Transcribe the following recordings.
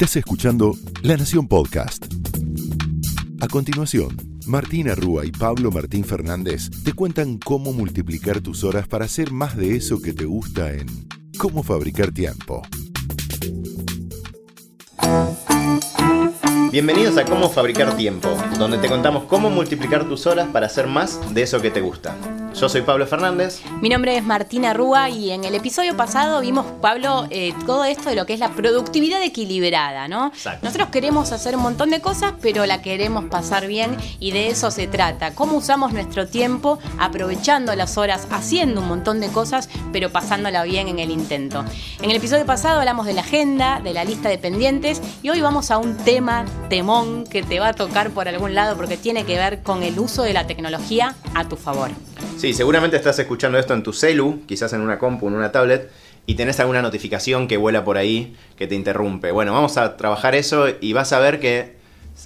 Estás escuchando La Nación Podcast. A continuación, Martina Rúa y Pablo Martín Fernández te cuentan cómo multiplicar tus horas para hacer más de eso que te gusta en Cómo fabricar tiempo. Bienvenidos a Cómo Fabricar Tiempo, donde te contamos cómo multiplicar tus horas para hacer más de eso que te gusta. Yo soy Pablo Fernández. Mi nombre es Martina Rúa y en el episodio pasado vimos, Pablo, eh, todo esto de lo que es la productividad equilibrada, ¿no? Exacto. Nosotros queremos hacer un montón de cosas, pero la queremos pasar bien y de eso se trata. Cómo usamos nuestro tiempo aprovechando las horas, haciendo un montón de cosas, pero pasándola bien en el intento. En el episodio pasado hablamos de la agenda, de la lista de pendientes y hoy vamos a un tema temón que te va a tocar por algún lado porque tiene que ver con el uso de la tecnología a tu favor. Sí, seguramente estás escuchando esto en tu celu, quizás en una compu, en una tablet, y tenés alguna notificación que vuela por ahí que te interrumpe. Bueno, vamos a trabajar eso y vas a ver que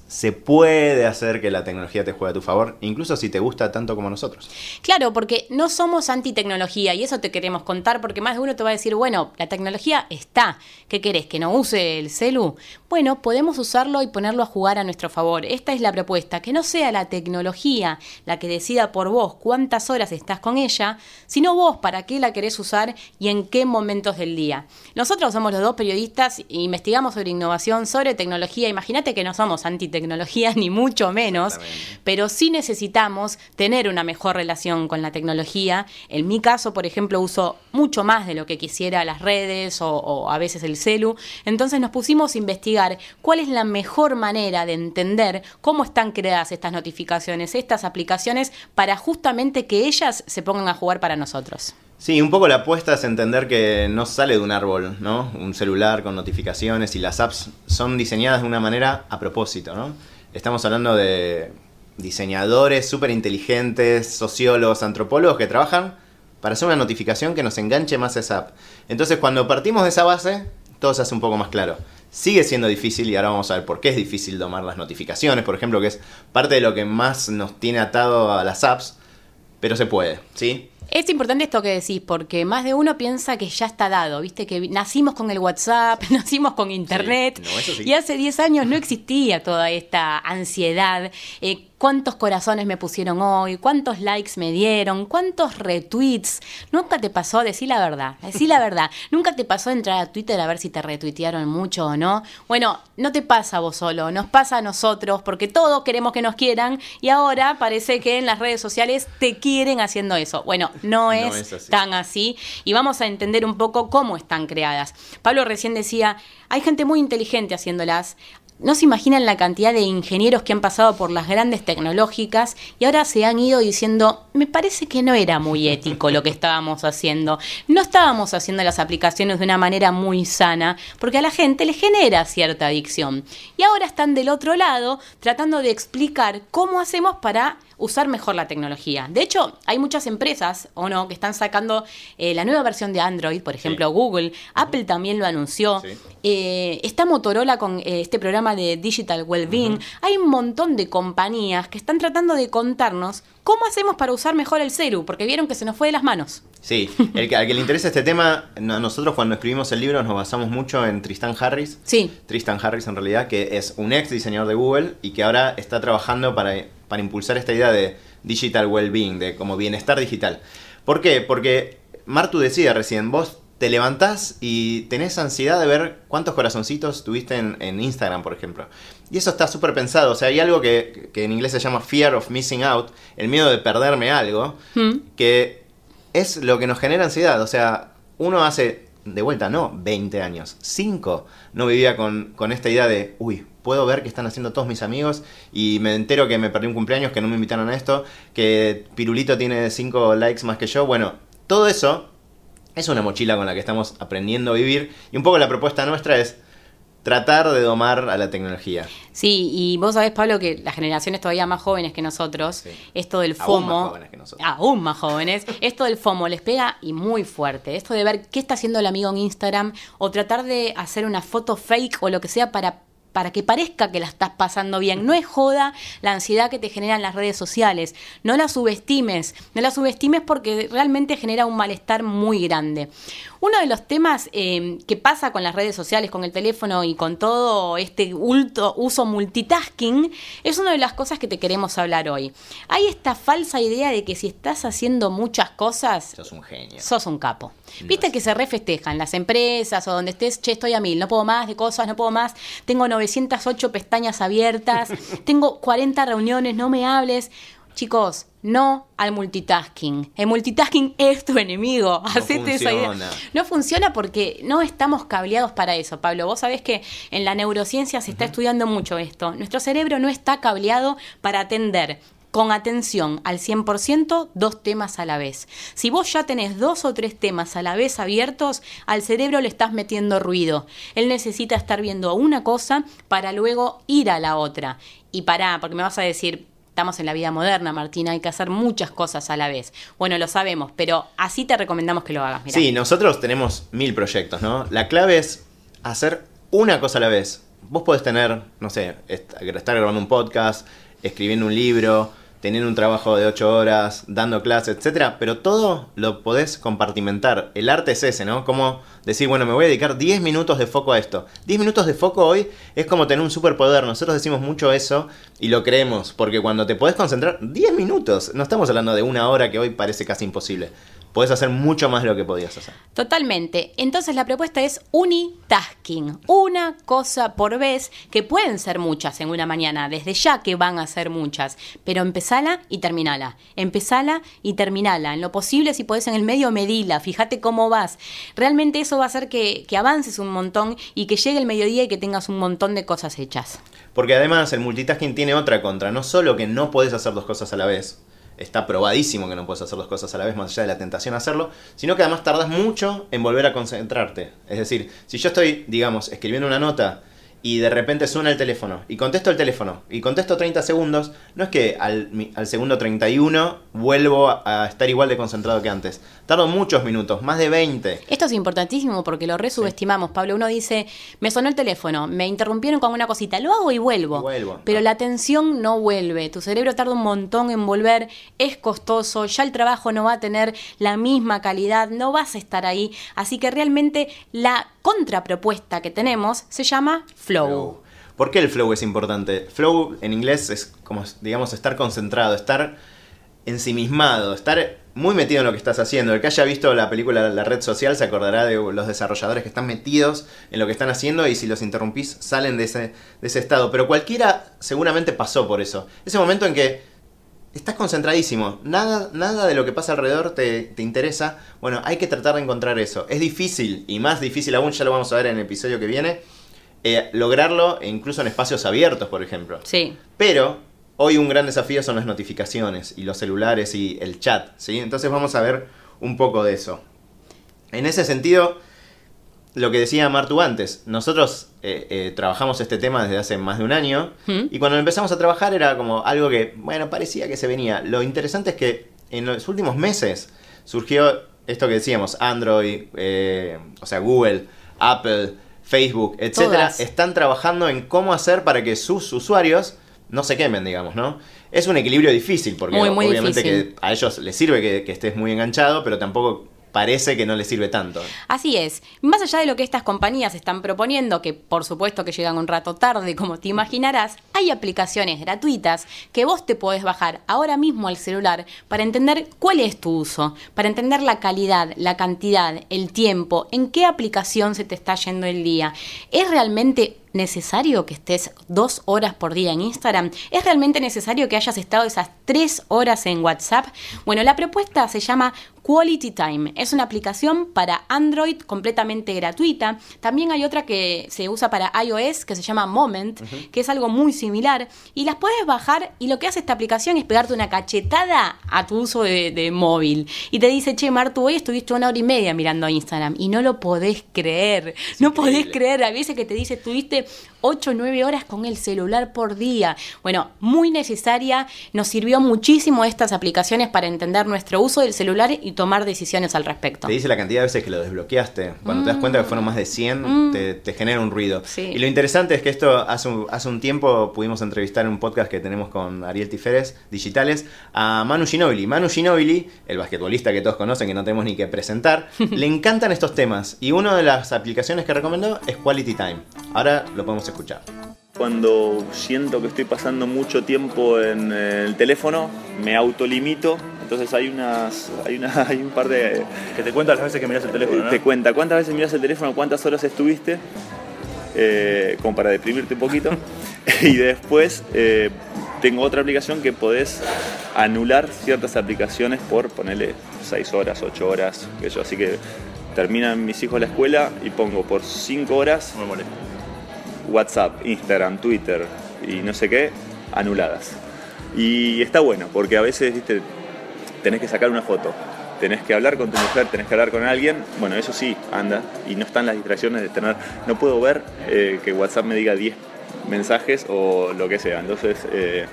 se puede hacer que la tecnología te juegue a tu favor, incluso si te gusta tanto como nosotros. Claro, porque no somos anti-tecnología y eso te queremos contar porque más de uno te va a decir, bueno, la tecnología está, ¿qué querés? ¿Que no use el celu? Bueno, podemos usarlo y ponerlo a jugar a nuestro favor. Esta es la propuesta, que no sea la tecnología la que decida por vos cuántas horas estás con ella, sino vos para qué la querés usar y en qué momentos del día. Nosotros somos los dos periodistas e investigamos sobre innovación, sobre tecnología. Imagínate que no somos anti-tecnología ni mucho menos, pero sí necesitamos tener una mejor relación con la tecnología. En mi caso, por ejemplo, uso mucho más de lo que quisiera las redes o, o a veces el celu. Entonces nos pusimos a investigar cuál es la mejor manera de entender cómo están creadas estas notificaciones, estas aplicaciones, para justamente que ellas se pongan a jugar para nosotros. Sí, un poco la apuesta es entender que no sale de un árbol, ¿no? Un celular con notificaciones y las apps son diseñadas de una manera a propósito, ¿no? Estamos hablando de diseñadores súper inteligentes, sociólogos, antropólogos que trabajan para hacer una notificación que nos enganche más a esa app. Entonces, cuando partimos de esa base, todo se hace un poco más claro. Sigue siendo difícil y ahora vamos a ver por qué es difícil tomar las notificaciones, por ejemplo, que es parte de lo que más nos tiene atado a las apps, pero se puede, ¿sí? Es importante esto que decís, porque más de uno piensa que ya está dado, viste que nacimos con el WhatsApp, nacimos con Internet, Sí, no, eso sí. y hace 10 años no existía toda esta ansiedad. eh, ¿Cuántos corazones me pusieron hoy? ¿Cuántos likes me dieron? ¿Cuántos retweets? ¿Nunca te pasó? Decí la verdad, decí la verdad. ¿Nunca te pasó entrar a Twitter a ver si te retuitearon mucho o no? Bueno, no te pasa a vos solo, nos pasa a nosotros, porque todos queremos que nos quieran y ahora parece que en las redes sociales te quieren haciendo eso. Bueno, no es así. tan así y vamos a entender un poco cómo están creadas. Pablo recién decía, hay gente muy inteligente haciéndolas. No se imaginan la cantidad de ingenieros que han pasado por las grandes tecnológicas y ahora se han ido diciendo, me parece que no era muy ético lo que estábamos haciendo. No estábamos haciendo las aplicaciones de una manera muy sana porque a la gente le genera cierta adicción. Y ahora están del otro lado tratando de explicar cómo hacemos para usar mejor la tecnología. De hecho, hay muchas empresas, o no, que están sacando eh, la nueva versión de Android, por ejemplo, Google, Apple también lo anunció. Sí. Eh, está Motorola con eh, este programa de Digital Wellbeing. Hay un montón de compañías que están tratando de contarnos cómo hacemos para usar mejor el celu, porque vieron que se nos fue de las manos. Sí, el que, al que le interesa este tema, no- nosotros cuando escribimos el libro nos basamos mucho en Tristan Harris. Sí. Tristan Harris en realidad, que es un ex diseñador de Google y que ahora está trabajando para, para impulsar esta idea de digital well-being, de como bienestar digital. ¿Por qué? Porque Martu decía recién, vos te levantás y tenés ansiedad de ver cuántos corazoncitos tuviste en, en Instagram, por ejemplo. Y eso está súper pensado. O sea, hay algo que, que en inglés se llama fear of missing out, el miedo de perderme algo, Mm. que es lo que nos genera ansiedad. O sea, uno hace, de vuelta, no 20 años, 5, no vivía con, con esta idea de, uy, puedo ver que están haciendo todos mis amigos y me entero que me perdí un cumpleaños, que no me invitaron a esto, que Pirulito tiene 5 likes más que yo. Bueno, todo eso es una mochila con la que estamos aprendiendo a vivir y un poco la propuesta nuestra es tratar de domar a la tecnología. Sí, y vos sabés, Pablo, que las generaciones todavía más jóvenes que nosotros, Sí. esto del Aún FOMO, más jóvenes que nosotros. aún más jóvenes, esto del FOMO les pega y muy fuerte. Esto de ver qué está haciendo el amigo en Instagram o tratar de hacer una foto fake o lo que sea para para que parezca que la estás pasando bien. No es joda la ansiedad que te generan las redes sociales. No la subestimes. No la subestimes porque realmente genera un malestar muy grande. Uno de los temas eh, que pasa con las redes sociales, con el teléfono y con todo este uso multitasking es una de las cosas que te queremos hablar hoy. Hay esta falsa idea de que si estás haciendo muchas cosas... Sos un genio. Sos un capo. Viste que se refestejan las empresas o donde estés, che, estoy a mil, no puedo más de cosas, no puedo más, tengo 908 pestañas abiertas, tengo 40 reuniones, no me hables. Chicos, no al multitasking. El multitasking es tu enemigo. No funciona. No funciona porque no estamos cableados para eso, Pablo. Vos sabés que en la neurociencia se está estudiando mucho esto. Nuestro cerebro no está cableado para atender con atención al 100% dos temas a la vez. Si vos ya tenés dos o tres temas a la vez abiertos, al cerebro le estás metiendo ruido. Él necesita estar viendo una cosa para luego ir a la otra. Y pará, porque me vas a decir, Estamos en la vida moderna, Martina, hay que hacer muchas cosas a la vez. Bueno, lo sabemos, pero así te recomendamos que lo hagas. Sí, nosotros tenemos mil proyectos, ¿no? La clave es hacer una cosa a la vez. Vos podés tener, no sé, estar grabando un podcast, escribiendo un libro, tener un trabajo de 8 horas, dando clases, etcétera, pero todo lo podés compartimentar. El arte es ese, ¿no? Como decir, bueno, me voy a dedicar 10 minutos de foco a esto. 10 minutos de foco hoy es como tener un superpoder. Nosotros decimos mucho eso y lo creemos, porque cuando te podés concentrar 10 minutos, no estamos hablando de una hora que hoy parece casi imposible puedes hacer mucho más de lo que podías hacer. Totalmente. Entonces la propuesta es unitasking, una cosa por vez, que pueden ser muchas en una mañana, desde ya que van a ser muchas, pero empezala y terminala. Empezala y terminala. En lo posible, si podés en el medio, medila, fíjate cómo vas. Realmente eso va a hacer que, que avances un montón y que llegue el mediodía y que tengas un montón de cosas hechas. Porque además el multitasking tiene otra contra, no solo que no podés hacer dos cosas a la vez, está probadísimo que no puedes hacer dos cosas a la vez, más allá de la tentación a hacerlo, sino que además tardas mucho en volver a concentrarte. Es decir, si yo estoy, digamos, escribiendo una nota y de repente suena el teléfono y contesto el teléfono y contesto 30 segundos, no es que al, al, segundo 31 vuelvo a estar igual de concentrado que antes. Tardo muchos minutos, más de 20. Esto es importantísimo porque lo resubestimamos, Pablo. Uno dice, me sonó el teléfono, me interrumpieron con una cosita, lo hago y vuelvo. Pero la atención no vuelve. Tu cerebro tarda un montón en volver, es costoso, ya el trabajo no va a tener la misma calidad, no vas a estar ahí. Así que realmente la contrapropuesta que tenemos se llama flow. ¿Por qué el flow es importante? Flow en inglés es como, digamos, estar concentrado, estar ensimismado, estar muy metido en lo que estás haciendo. El que haya visto la película La red social se acordará de los desarrolladores que están metidos en lo que están haciendo y si los interrumpís salen de ese, de ese estado. Pero cualquiera seguramente pasó por eso. Ese momento en que estás concentradísimo, nada, nada de lo que pasa alrededor te, interesa. Bueno, hay que tratar de encontrar eso. Es difícil, y más difícil aún, ya lo vamos a ver en el episodio que viene, eh, lograrlo incluso en espacios abiertos, por ejemplo. Sí. Pero hoy un gran desafío son las notificaciones y los celulares y el chat, ¿sí? Entonces vamos a ver un poco de eso. En ese sentido, lo que decía Martu antes, nosotros eh, eh, trabajamos este tema desde hace más de un año ¿Mm? y cuando empezamos a trabajar era como algo que, bueno, parecía que se venía. Lo interesante es que en los últimos meses surgió esto que decíamos, Android, eh, o sea, Google, Apple, Facebook, etcétera, están trabajando en cómo hacer para que sus usuarios no se quemen, digamos, ¿no? Es un equilibrio difícil, porque obviamente que a ellos les sirve que, que, estés muy enganchado, pero tampoco parece que no le sirve tanto. Así es. Más allá de lo que estas compañías están proponiendo, que por supuesto que llegan un rato tarde, como te imaginarás, hay aplicaciones gratuitas que vos te podés bajar ahora mismo al celular para entender cuál es tu uso, para entender la calidad, la cantidad, el tiempo, en qué aplicación se te está yendo el día. ¿Es realmente necesario que estés dos horas por día en Instagram? ¿Es realmente necesario que hayas estado esas tres horas en WhatsApp? Bueno, la propuesta se llama Quality Time. Es una aplicación para Android completamente gratuita. También hay otra que se usa para iOS que se llama Moment, que es algo muy similar. Y las puedes bajar y lo que hace esta aplicación es pegarte una cachetada a tu uso de, móvil. Y te dice, che, Martu, hoy estuviste una hora y media mirando Instagram. Y no lo podés creer. no podés creer. A veces que te dice, estuviste Imagínate 8 o 9 horas con el celular por día. Bueno, muy necesaria, nos sirvió muchísimo estas aplicaciones para entender nuestro uso del celular y tomar decisiones al respecto. Te dice la cantidad de veces que lo desbloqueaste. Cuando te das cuenta que fueron más de 100, Mm. te, te genera un ruido. Sí. Y lo interesante es que esto hace un, hace un tiempo pudimos entrevistar en un podcast que tenemos con Ariel Tiferes, Digitales, a Manu Ginobili. Manu Ginobili, el basquetbolista que todos conocen, que no tenemos ni que presentar, le encantan estos temas. Y una de las aplicaciones que recomendó es Quality Time. Ahora lo podemos escuchar. Cuando siento que estoy pasando mucho tiempo en el teléfono, me autolimito. Entonces hay unas, hay, una, hay un par de... Que te cuenta las veces que miras el teléfono, ¿no? Te cuenta cuántas veces miras el teléfono, cuántas horas estuviste, eh, como para deprimirte un poquito. y después eh, tengo otra aplicación que podés anular ciertas aplicaciones por ponerle 6 horas, 8 horas, que yo. Así que terminan mis hijos la escuela y pongo por 5 horas No me molesta. WhatsApp, Instagram, Twitter y no sé qué, anuladas. Y está bueno, porque a veces, viste, tenés que sacar una foto, tenés que hablar con tu mujer, tenés que hablar con alguien, bueno, eso sí, anda, y no están las distracciones de tener, no puedo ver eh, que WhatsApp me diga 10 mensajes o lo que sea, entonces eh,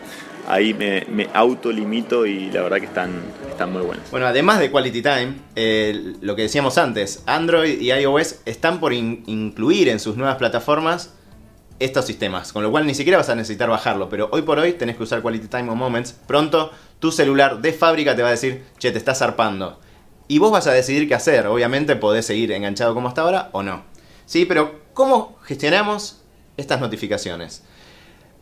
ahí me, me autolimito y la verdad que están, están muy buenos. Bueno, además de Quality Time, eh, lo que decíamos antes, Android y iOS están por in- incluir en sus nuevas plataformas estos sistemas, con lo cual ni siquiera vas a necesitar bajarlo, pero hoy por hoy tenés que usar Quality Time o Moments. Pronto tu celular de fábrica te va a decir, che, te estás zarpando. Y vos vas a decidir qué hacer, obviamente podés seguir enganchado como hasta ahora o no. Sí, pero ¿cómo gestionamos estas notificaciones?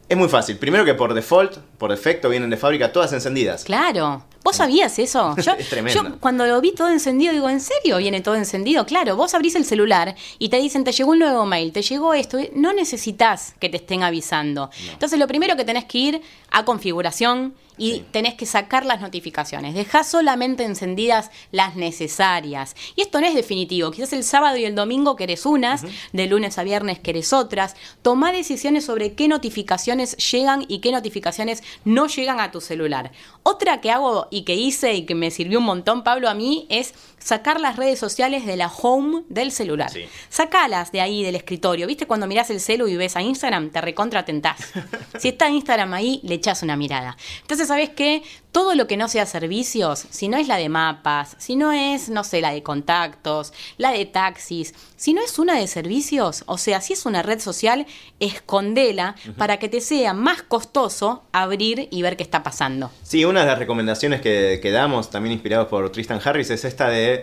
Es muy fácil. Primero que por default, por defecto, vienen de fábrica todas encendidas. Claro. ¿Vos sabías eso? Yo, Es tremendo. yo cuando lo vi todo encendido digo, ¿en serio viene todo encendido? Claro, vos abrís el celular y te dicen, te llegó un nuevo mail, te llegó esto. No necesitas que te estén avisando. Entonces lo primero que tenés que ir a configuración y Sí. tenés que sacar las notificaciones. Dejá solamente encendidas las necesarias. Y esto no es definitivo. Quizás el sábado y el domingo querés unas, de lunes a viernes querés otras. Tomá decisiones sobre qué notificaciones llegan y qué notificaciones no llegan a tu celular. Otra que hago y que hice y que me sirvió un montón, Pablo, a mí es sacar las redes sociales de la home del celular. Sí. Sacalas de ahí del escritorio. ¿Viste cuando mirás el celu y ves a Instagram? Te recontra tentás. si está Instagram ahí, le echás una mirada. Entonces, ¿sabes qué? Todo lo que no sea servicios, si no es la de mapas, si no es, no sé, la de contactos, la de taxis, si no es una de servicios, o sea, si es una red social, escondela para que te sea más costoso abrir y ver qué está pasando. Sí, una de las recomendaciones que, que damos, también inspirados por Tristan Harris, es esta de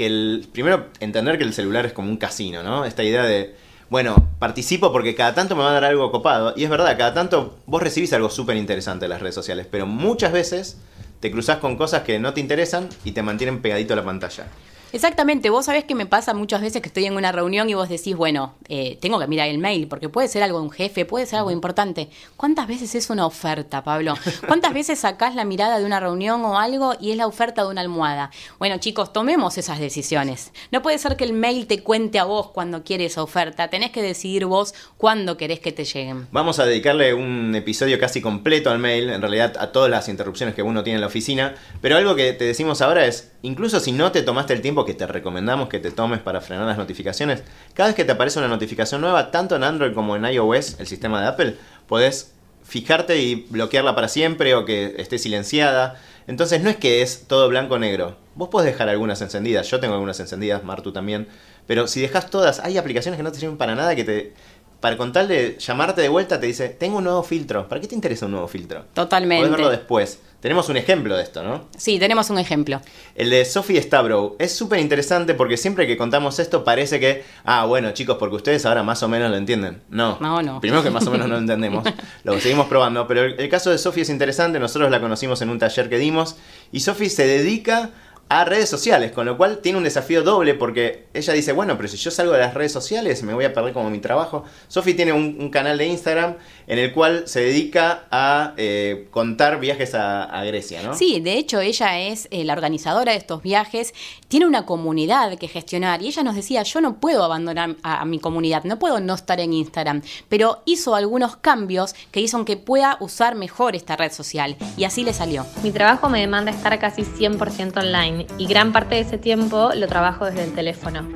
que el. Primero, entender que el celular es como un casino, ¿no? Esta idea de. Bueno, participo porque cada tanto me va a dar algo copado. Y es verdad, cada tanto vos recibís algo súper interesante en las redes sociales. Pero muchas veces te cruzás con cosas que no te interesan y te mantienen pegadito a la pantalla. Exactamente, vos sabés que me pasa muchas veces que estoy en una reunión y vos decís, bueno, eh, tengo que mirar el mail, porque puede ser algo de un jefe, puede ser algo importante. ¿Cuántas veces es una oferta, Pablo? ¿Cuántas veces sacás la mirada de una reunión o algo y es la oferta de una almohada? Bueno, chicos, tomemos esas decisiones. No puede ser que el mail te cuente a vos cuando quiere esa oferta, tenés que decidir vos cuándo querés que te lleguen. Vamos a dedicarle un episodio casi completo al mail, en realidad a todas las interrupciones que uno tiene en la oficina. Pero algo que te decimos ahora es, incluso si no te tomaste el tiempo que te recomendamos que te tomes para frenar las notificaciones, cada vez que te aparece una notificación nueva, tanto en Android como en iOS, el sistema de Apple, podés fijarte y bloquearla para siempre o que esté silenciada. Entonces no es que es todo blanco o negro. Vos podés dejar algunas encendidas, yo tengo algunas encendidas, Martu también. Pero si dejas todas, hay aplicaciones que no te sirven para nada que te... Para con tal de llamarte de vuelta te dice, tengo un nuevo filtro. ¿Para qué te interesa un nuevo filtro? Totalmente. Podés verlo después. Tenemos un ejemplo de esto, ¿no? Sí, tenemos un ejemplo. El de Sophie Stavrow es súper interesante porque siempre que contamos esto parece que, ah, bueno, chicos, porque ustedes ahora más o menos lo entienden. No, No, no. Primero que más o menos no lo entendemos, lo seguimos probando. Pero el, el caso de Sophie es interesante, nosotros la conocimos en un taller que dimos y Sophie se dedica a redes sociales, con lo cual tiene un desafío doble porque ella dice, bueno, pero si yo salgo de las redes sociales me voy a perder como mi trabajo. Sophie tiene un, un canal de Instagram en el cual se dedica a eh, contar viajes a, a Grecia, ¿no? Sí, de hecho ella es eh, la organizadora de estos viajes, tiene una comunidad que gestionar y ella nos decía, yo no puedo abandonar a, a mi comunidad, no puedo no estar en Instagram, pero hizo algunos cambios que hizo que pueda usar mejor esta red social y así le salió. Mi trabajo me demanda estar casi 100% online y gran parte de ese tiempo lo trabajo desde el teléfono.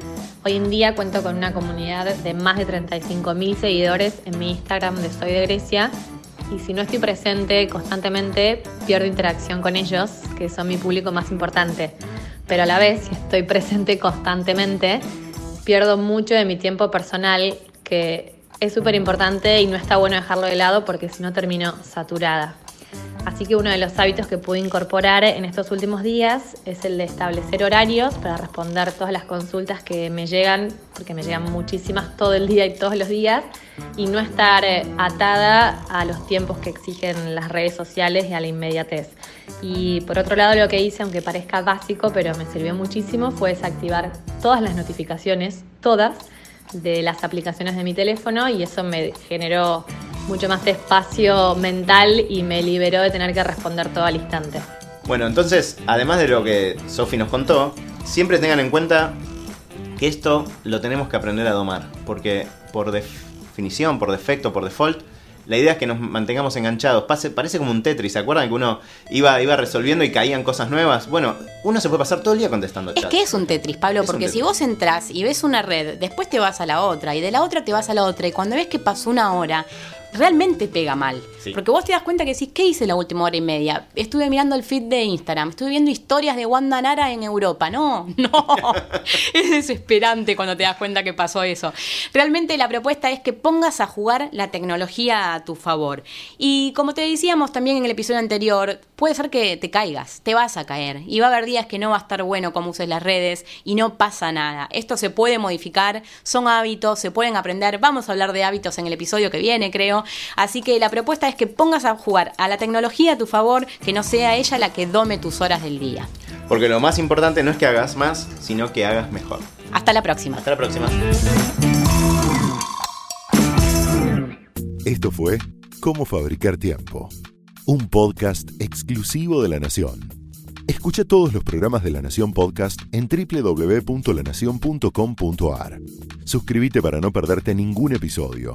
Hoy en día cuento con una comunidad de más de 35.000 seguidores en mi Instagram de Soy de Grecia y si no estoy presente constantemente pierdo interacción con ellos, que son mi público más importante. Pero a la vez, si estoy presente constantemente, pierdo mucho de mi tiempo personal que es súper importante y no está bueno dejarlo de lado porque si no termino saturada. Así que uno de los hábitos que pude incorporar en estos últimos días es el de establecer horarios para responder todas las consultas que me llegan, porque me llegan muchísimas todo el día y todos los días, y no estar eh, atada a los tiempos que exigen las redes sociales y a la inmediatez. Y por otro lado lo que hice, aunque parezca básico, pero me sirvió muchísimo, fue desactivar todas las notificaciones, todas, de las aplicaciones de mi teléfono y eso me generó mucho más espacio mental y me liberó de tener que responder todo al instante. Bueno, entonces, además de lo que Sofi nos contó, siempre tengan en cuenta que esto lo tenemos que aprender a domar, porque por definición, por defecto, por default, la idea es que nos mantengamos enganchados. parece como un Tetris, ¿se acuerdan que uno iba, iba resolviendo y caían cosas nuevas? Bueno, uno se puede pasar todo el día contestando chats. Es que es un Tetris, Pablo, porque si vos entras y ves una red, después te vas a la otra, y de la otra te vas a la otra, y cuando ves que pasó una hora realmente pega mal. Porque vos te das cuenta que decís, ¿qué hice la última hora y media? Estuve mirando el feed de Instagram, estuve viendo historias de Wanda Nara en Europa. No, no. es desesperante cuando te das cuenta que pasó eso. Realmente la propuesta es que pongas a jugar la tecnología a tu favor. Y como te decíamos también en el episodio anterior, puede ser que te caigas, te vas a caer. Y va a haber días que no va a estar bueno cómo uses las redes y no pasa nada. Esto se puede modificar, son hábitos, se pueden aprender. Vamos a hablar de hábitos en el episodio que viene, creo. Así que la propuesta es que pongas a jugar a la tecnología a tu favor, que no sea ella la que dome tus horas del día. Porque lo más importante no es que hagas más, sino que hagas mejor. Hasta la próxima. Hasta la próxima. Esto fue Cómo Fabricar Tiempo, un podcast exclusivo de La Nación. Escucha todos los programas de La Nación Podcast en www.lanacion.com.ar. Suscríbete para no perderte ningún episodio